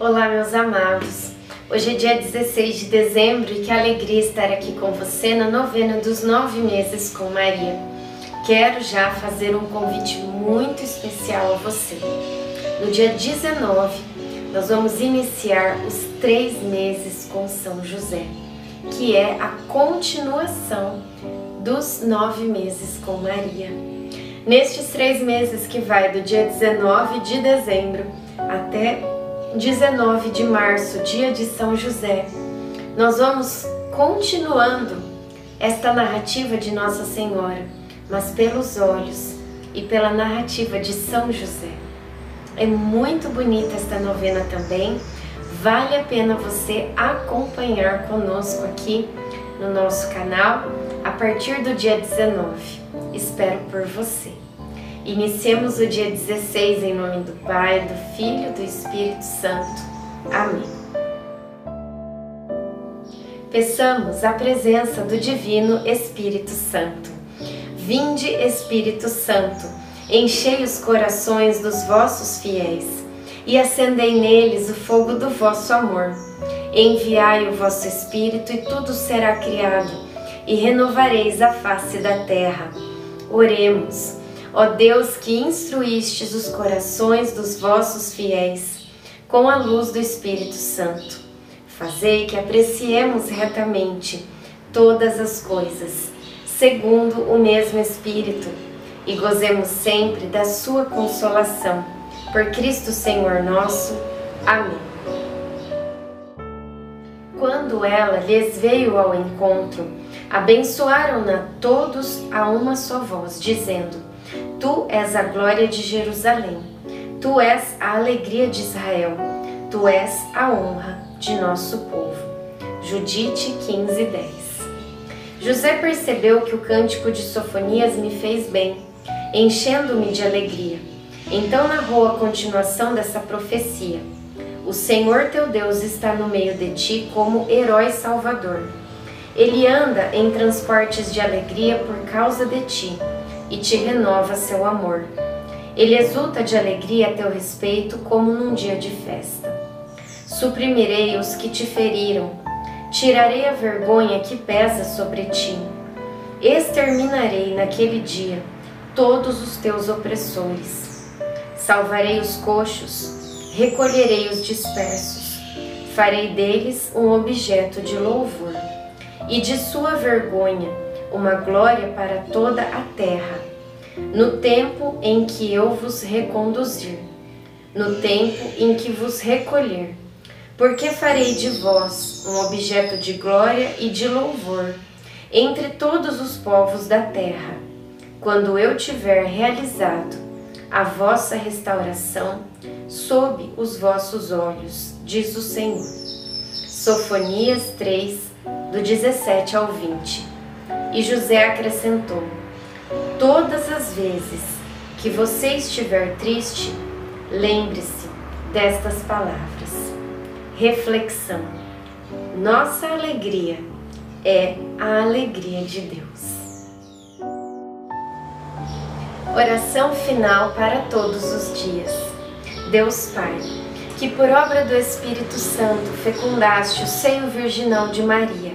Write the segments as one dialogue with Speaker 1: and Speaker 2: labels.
Speaker 1: Olá, meus amados. Hoje é dia 16 de dezembro e que alegria estar aqui com você na novena dos nove meses com Maria. Quero já fazer um convite muito especial a você. No dia 19, nós vamos iniciar os três meses com São José, que é a continuação dos nove meses com Maria. Nestes três meses que vai do dia 19 de dezembro até 19 de março, dia de São José, nós vamos continuando esta narrativa de Nossa Senhora, mas pelos olhos e pela narrativa de São José. É muito bonita esta novena também. Vale a pena você acompanhar conosco aqui no nosso canal a partir do dia 19. Espero por você. Iniciemos o dia 16 em nome do Pai, do Filho e do Espírito Santo. Amém. Peçamos a presença do Divino Espírito Santo. Vinde, Espírito Santo, enchei os corações dos vossos fiéis e acendei neles o fogo do vosso amor. Enviai o vosso Espírito e tudo será criado, e renovareis a face da terra. Oremos. Ó Deus que instruístes os corações dos vossos fiéis com a luz do Espírito Santo, fazei que apreciemos retamente todas as coisas, segundo o mesmo Espírito, e gozemos sempre da sua consolação. Por Cristo Senhor nosso. Amém. Quando ela lhes veio ao encontro, abençoaram-na todos a uma só voz, dizendo: Tu és a glória de Jerusalém, tu és a alegria de Israel, tu és a honra de nosso povo. Judite 15, 10 José percebeu que o cântico de Sofonias me fez bem, enchendo-me de alegria. Então narrou a continuação dessa profecia. O Senhor teu Deus está no meio de ti como herói salvador. Ele anda em transportes de alegria por causa de ti e te renova seu amor. Ele exulta de alegria a teu respeito como num dia de festa. Suprimirei os que te feriram, tirarei a vergonha que pesa sobre ti. Exterminarei naquele dia todos os teus opressores. Salvarei os coxos, recolherei os dispersos, farei deles um objeto de louvor, e de sua vergonha uma glória para toda a terra, no tempo em que eu vos reconduzir, no tempo em que vos recolher, porque farei de vós um objeto de glória e de louvor entre todos os povos da terra, quando eu tiver realizado a vossa restauração sob os vossos olhos, diz o Senhor. Sofonias 3, do 17 ao 20. E José acrescentou: Todas as vezes que você estiver triste, lembre-se destas palavras. Reflexão: Nossa alegria é a alegria de Deus. Oração final para todos os dias. Deus Pai, que por obra do Espírito Santo fecundaste o seio virginal de Maria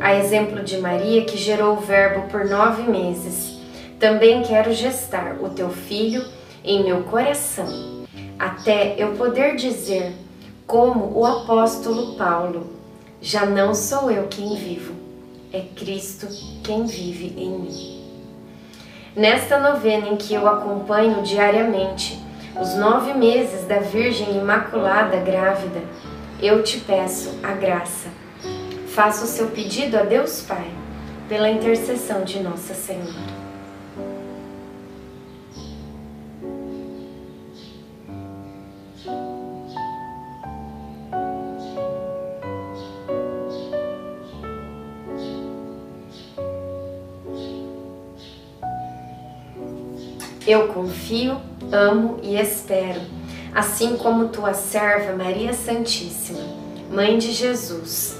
Speaker 1: a exemplo de Maria, que gerou o Verbo por nove meses, também quero gestar o teu filho em meu coração, até eu poder dizer, como o apóstolo Paulo: Já não sou eu quem vivo, é Cristo quem vive em mim. Nesta novena em que eu acompanho diariamente os nove meses da Virgem Imaculada grávida, eu te peço a graça faça o seu pedido a Deus Pai, pela intercessão de Nossa Senhora. Eu confio, amo e espero, assim como tua serva Maria Santíssima, Mãe de Jesus